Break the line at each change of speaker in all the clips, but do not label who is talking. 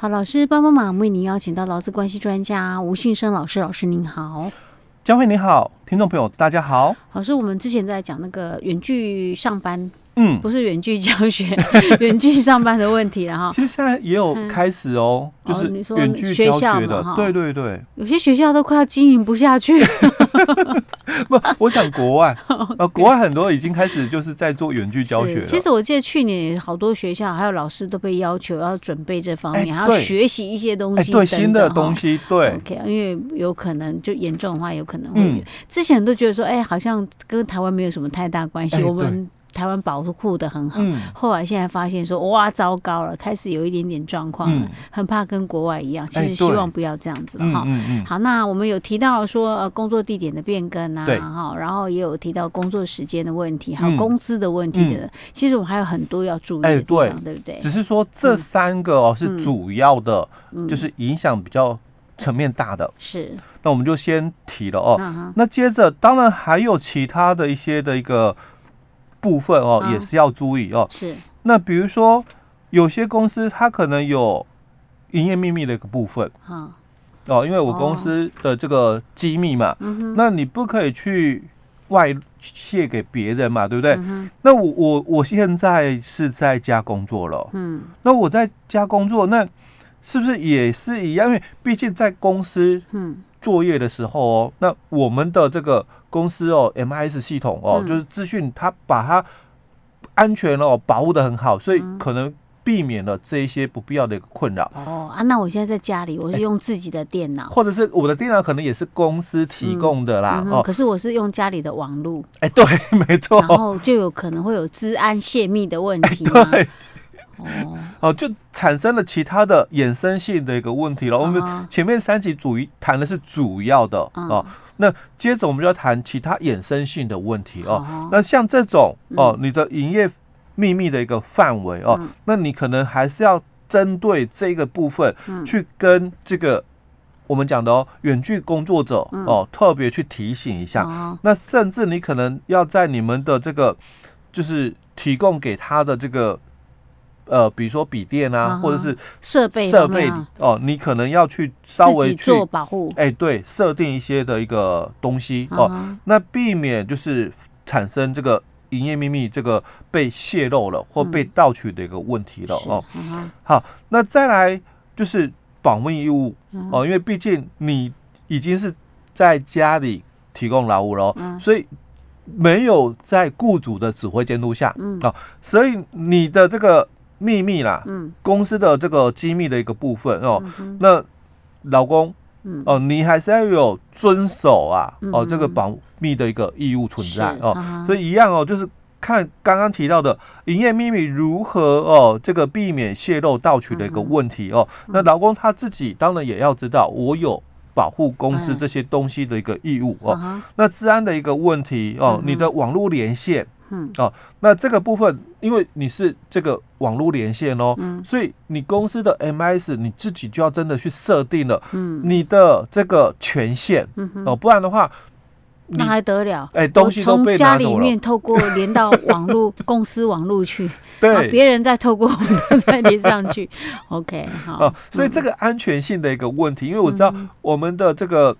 好，老师帮帮忙，为您邀请到劳资关系专家吴信生老师，老师您好。
佳慧你好，听众朋友大家好。
老师，我们之前在讲那个远距上班。
嗯，
不是远距教学，远距上班的问题了哈。
其实现在也有开始哦，嗯、就是远距教学的，哦、对对对。
有些学校都快要经营不下去。
不，我想国外，呃，国外很多已经开始就是在做远距教学了。
其实我记得去年好多学校还有老师都被要求要准备这方面，欸、还要学习一些东西
对新的东西。对
，OK，因为有可能就严重的话，有可能会。嗯、之前都觉得说，哎、欸，好像跟台湾没有什么太大关系，欸、我们。台湾保护的很好，嗯、后来现在发现说哇糟糕了，开始有一点点状况了，嗯、很怕跟国外一样。其实希望不要这样子哈。好，那我们有提到说呃工作地点的变更啊，哈，然后也有提到工作时间的问题，还有工资的问题的。嗯、其实我们还有很多要注意的地方，欸、对，对不对？
只是说这三个哦是主要的，就是影响比较层面大的。是，那我们就先提了哦。那接着当然还有其他的一些的一个。部分哦，也是要注意哦。是。那比如说，有些公司它可能有营业秘密的一个部分。哦，因为我公司的这个机密嘛，那你不可以去外泄给别人嘛，对不对？那我我我现在是在家工作了。嗯。那我在家工作，那是不是也是一样？因为毕竟在公司作业的时候哦，那我们的这个。公司哦，MIS 系统哦，嗯、就是资讯，它把它安全哦保护的很好，所以可能避免了这一些不必要的一个困扰。
哦啊，那我现在在家里，我是用自己的电脑，
或者是我的电脑可能也是公司提供的啦。
哦，可是我是用家里的网络。
哎，对，没错。
然后就有可能会有资安泄密的问题。
对。哦。哦，就产生了其他的衍生性的一个问题了。我们前面三集主谈的是主要的哦，那接着我们就要谈其他衍生性的问题哦。那像这种哦，你的营业秘密的一个范围哦，那你可能还是要针对这个部分去跟这个我们讲的哦，远距工作者哦，特别去提醒一下。那甚至你可能要在你们的这个就是提供给他的这个。呃，比如说笔电啊，或者是设备设备哦，你可能要去稍微去
做保护，
哎，对，设定一些的一个东西哦，那避免就是产生这个营业秘密这个被泄露了或被盗取的一个问题了哦。好，那再来就是保密义务哦，因为毕竟你已经是在家里提供劳务了，所以没有在雇主的指挥监督下，嗯，哦，所以你的这个。秘密啦，嗯，公司的这个机密的一个部分哦，嗯、那老公，嗯，哦，你还是要有遵守啊，哦，这个保密的一个义务存在哦，啊、所以一样哦，就是看刚刚提到的营业秘密如何哦，这个避免泄露盗取的一个问题哦，那老公他自己当然也要知道，我有保护公司这些东西的一个义务哦，嗯、那治安的一个问题哦，你的网络连线。嗯。哦，那这个部分，因为你是这个网络连线哦，嗯，所以你公司的 MIS 你自己就要真的去设定了，嗯，你的这个权限，嗯，哦，不然的话，
那还得了？
哎，东西都被
家里面透过连到 网络公司网络去，
对，
别人再透过我们的再连上去，OK，好，
哦，所以这个安全性的一个问题，因为我知道我们的这个。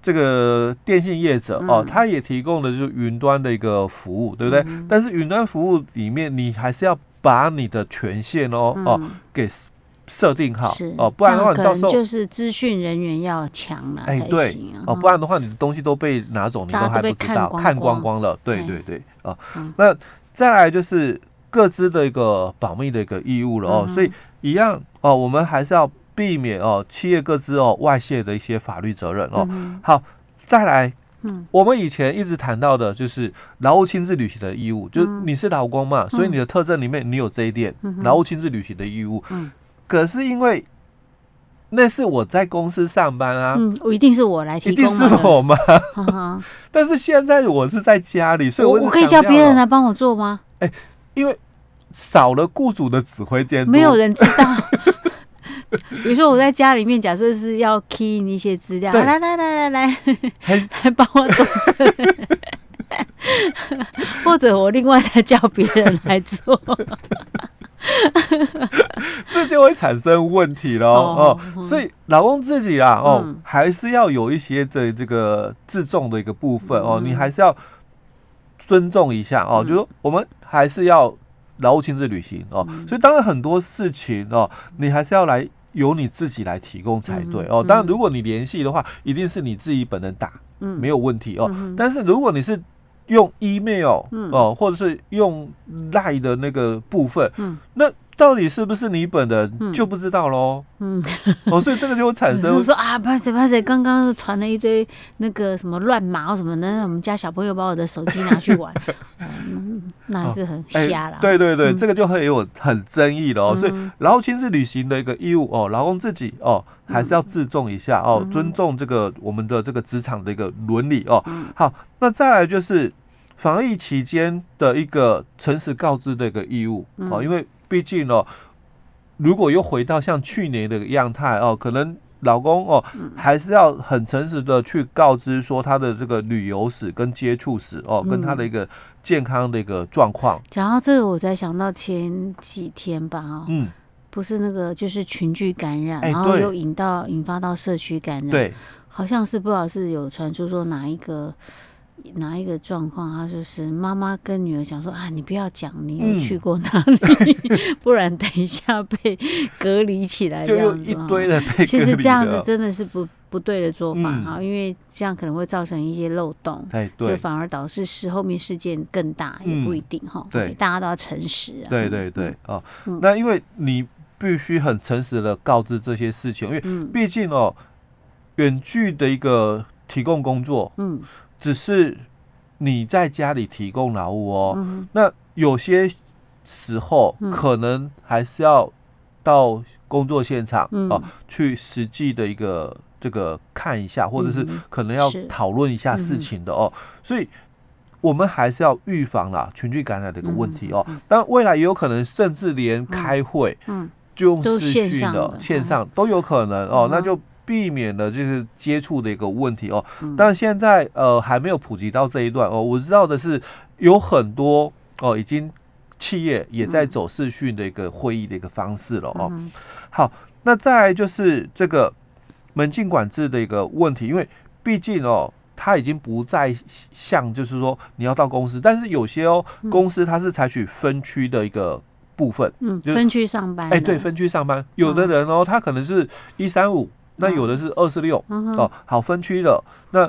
这个电信业者哦，他也提供的就是云端的一个服务，对不对？但是云端服务里面，你还是要把你的权限哦哦给设定好哦，不然的话，你到时候
就是资讯人员要强了，哎，
对哦，不然的话，你的东西都被拿走，你都还不知道，看光光。了，对对对啊。那再来就是各自的一个保密的一个义务了哦，所以一样哦，我们还是要。避免哦，企业各自哦外泄的一些法律责任哦。嗯、好，再来，嗯，我们以前一直谈到的就是劳务亲自履行的义务，嗯、就你是劳工嘛，嗯、所以你的特征里面你有这一点，劳务亲自履行的义务。嗯，可是因为那是我在公司上班啊，
嗯，我一定是我来提供，
一定是我吗？但是现在我是在家里，所以我，
我可以叫别人来帮我做吗？
哎、欸，因为少了雇主的指挥监督，
没有人知道。比如说我在家里面，假设是要 key 一些资料，来来来来来，来帮我做这，或者我另外再叫别人来做。
这就会产生问题了哦。所以老公自己啦，哦，嗯、还是要有一些的这个自重的一个部分哦，你还是要尊重一下哦。嗯、就是说我们还是要劳务亲自履行哦。所以当然很多事情哦，你还是要来由你自己来提供才对哦。当然，如果你联系的话，一定是你自己本人打，嗯，没有问题哦。但是如果你是用 email 哦，或者是用 line 的那个部分，嗯，那到底是不是你本人就不知道喽？嗯，哦，所以这个就会产生。
我说啊，拍谁拍谁，刚刚传了一堆那个什么乱码什么的，我们家小朋友把我的手机拿去玩，那还是很瞎了。
对对对，这个就很有很争议的哦。所以劳务亲自履行的一个义务哦，劳工自己哦还是要自重一下哦，尊重这个我们的这个职场的一个伦理哦。好，那再来就是。防疫期间的一个诚实告知的一个义务哦，因为毕竟哦，如果又回到像去年的样态哦，可能老公哦还是要很诚实的去告知说他的这个旅游史跟接触史哦，跟他的一个健康的一个状况。
讲到这个，我才想到前几天吧，哈，嗯，不是那个就是群聚感染，然后又引到引发到社区感染，对，好像是不知道是有传出说哪一个。哪一个状况？他就是妈妈跟女儿讲说：“啊，你不要讲你有去过哪里，嗯、不然等一下被隔离起来。”就有
一堆的被隔离。
其实这样子真的是不不对的做法哈，嗯、因为这样可能会造成一些漏洞，对，就反而导致事后面事件更大，也不一定哈。嗯、对，大家都要诚实啊。
对对对，哦，嗯、那因为你必须很诚实的告知这些事情，因为毕竟哦，远距的一个提供工作，嗯。只是你在家里提供劳务哦，嗯、那有些时候可能还是要到工作现场、嗯、啊，去实际的一个这个看一下，或者是可能要讨论一下事情的哦。嗯、所以，我们还是要预防啦群聚感染的一个问题哦。但未来也有可能，甚至连开会，嗯，就用视讯的线上都有可能哦，那就。避免了就是接触的一个问题哦，但现在呃还没有普及到这一段哦。我知道的是有很多哦，已经企业也在走视讯的一个会议的一个方式了哦。好，那再来就是这个门禁管制的一个问题，因为毕竟哦，它已经不再像就是说你要到公司，但是有些哦公司它是采取分区的一个部分，
嗯，分区上班，
哎，对，分区上班，有的人哦，他可能是一三五。那有的是二四六哦，好分区的。那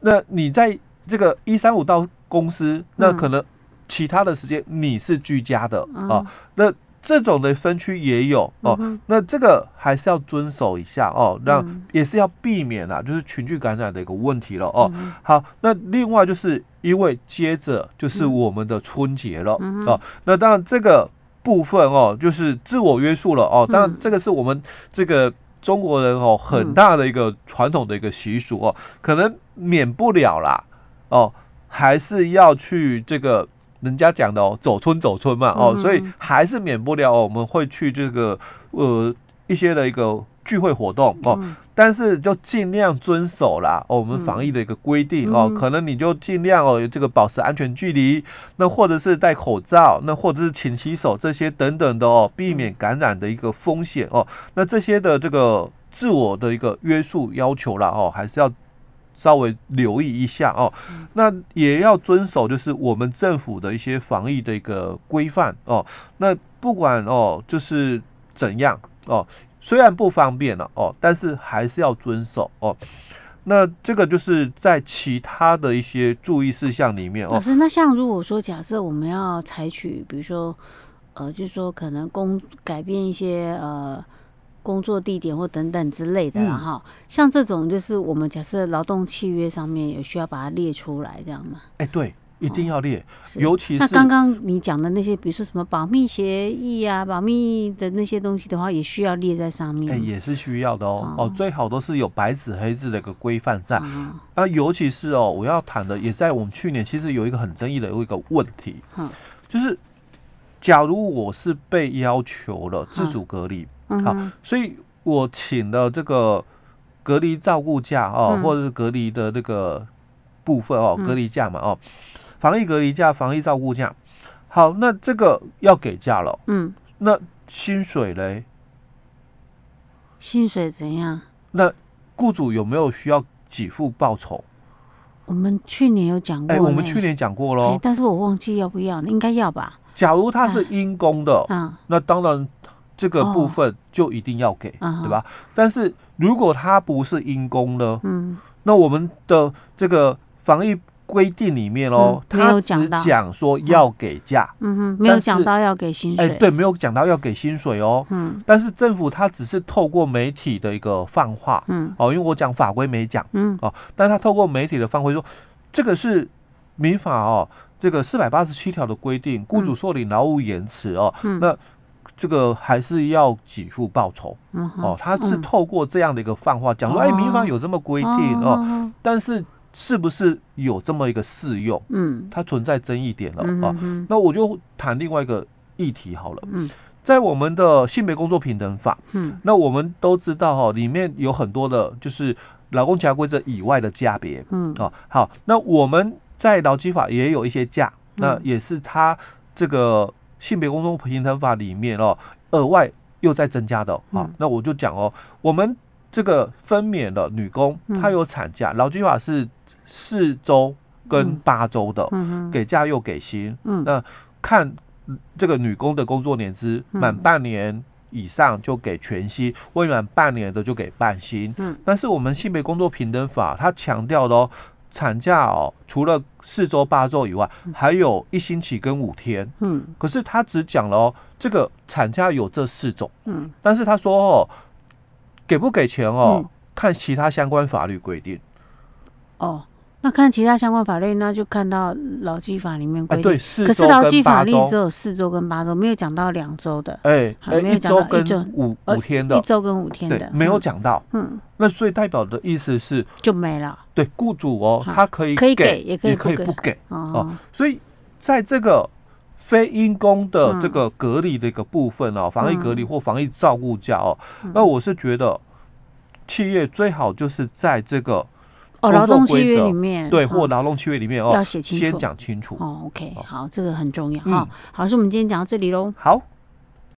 那你在这个一三五到公司，那可能其他的时间你是居家的啊。那这种的分区也有哦。那这个还是要遵守一下哦，那也是要避免啊，就是群聚感染的一个问题了哦。好，那另外就是因为接着就是我们的春节了哦。那当然这个部分哦，就是自我约束了哦。当然这个是我们这个。中国人哦，很大的一个传统的一个习俗哦，可能免不了啦哦，还是要去这个人家讲的哦，走村走村嘛哦，所以还是免不了我们会去这个呃一些的一个。聚会活动哦，但是就尽量遵守啦哦，我们防疫的一个规定哦，可能你就尽量哦，这个保持安全距离，那或者是戴口罩，那或者是勤洗手这些等等的哦，避免感染的一个风险哦。那这些的这个自我的一个约束要求啦哦，还是要稍微留意一下哦。那也要遵守就是我们政府的一些防疫的一个规范哦。那不管哦，就是怎样哦。虽然不方便了哦，但是还是要遵守哦。那这个就是在其他的一些注意事项里面哦。老
师，那像如果说假设我们要采取，比如说呃，就是说可能工改变一些呃工作地点或等等之类的，然后、嗯、像这种就是我们假设劳动契约上面也需要把它列出来，这样吗？
哎，对。一定要列，尤其是
那刚刚你讲的那些，比如说什么保密协议啊、保密的那些东西的话，也需要列在上面。
哎，也是需要的哦。哦，最好都是有白纸黑字的一个规范在。啊，尤其是哦，我要谈的也在我们去年其实有一个很争议的有一个问题，就是假如我是被要求了自主隔离，好，所以我请了这个隔离照顾假哦，或者是隔离的那个部分哦，隔离假嘛哦。防疫隔离假、防疫照顾假，好，那这个要给假了。嗯，那薪水嘞？
薪水怎样？
那雇主有没有需要给付报酬？
我们去年有讲过，
哎，我们去年讲过喽，
但是我忘记要不要，应该要吧？
假如他是因公的，嗯，那当然这个部分就一定要给，对吧？但是如果他不是因公呢，嗯，那我们的这个防疫。规定里面哦，他只讲说要给假，
嗯哼，没有讲到要给薪水，
哎，对，没有讲到要给薪水哦，嗯，但是政府他只是透过媒体的一个放话，嗯，哦，因为我讲法规没讲，嗯，哦，但他透过媒体的放话说，这个是民法哦，这个四百八十七条的规定，雇主受理劳务延迟哦，那这个还是要给付报酬，哦，他是透过这样的一个放话讲说，哎，民法有这么规定哦，但是。是不是有这么一个适用？嗯，它存在争议点了啊。那我就谈另外一个议题好了。嗯，在我们的性别工作平等法，嗯，那我们都知道哈、哦，里面有很多的，就是劳工其他规则以外的价别。嗯，啊、哦，好，那我们在劳基法也有一些价，嗯、那也是它这个性别工作平等法里面哦，额外又在增加的啊。那我就讲哦，我们这个分娩的女工，她有产假，劳基法是。四周跟八周的，嗯、给假又给薪，嗯、那看这个女工的工作年资满半年以上就给全薪，未满半年的就给半薪。嗯、但是我们性别工作平等法它强调的哦，产假哦，除了四周八周以外，还有一星期跟五天。嗯，可是他只讲了哦，这个产假有这四种。嗯，但是他说哦，给不给钱哦，嗯、看其他相关法律规定。
哦。那看其他相关法律，那就看到劳基法里面规定。可是劳基法律只有四周跟八周，没有讲到两周的。哎，没有讲到一周
五五天的，
一周跟五天的，
没有讲到。嗯，那所以代表的意思是
就没了。
对，雇主哦，他可以
可以给，也可以
不给哦。所以在这个非因公的这个隔离的一个部分哦，防疫隔离或防疫照顾假哦，那我是觉得企业最好就是在这个。
哦，劳动契约里面
对，或劳动契约里面哦，
要写清楚，
先讲清楚。
哦，OK，好，这个很重要哈。好，老师，我们今天讲到这里喽。
好。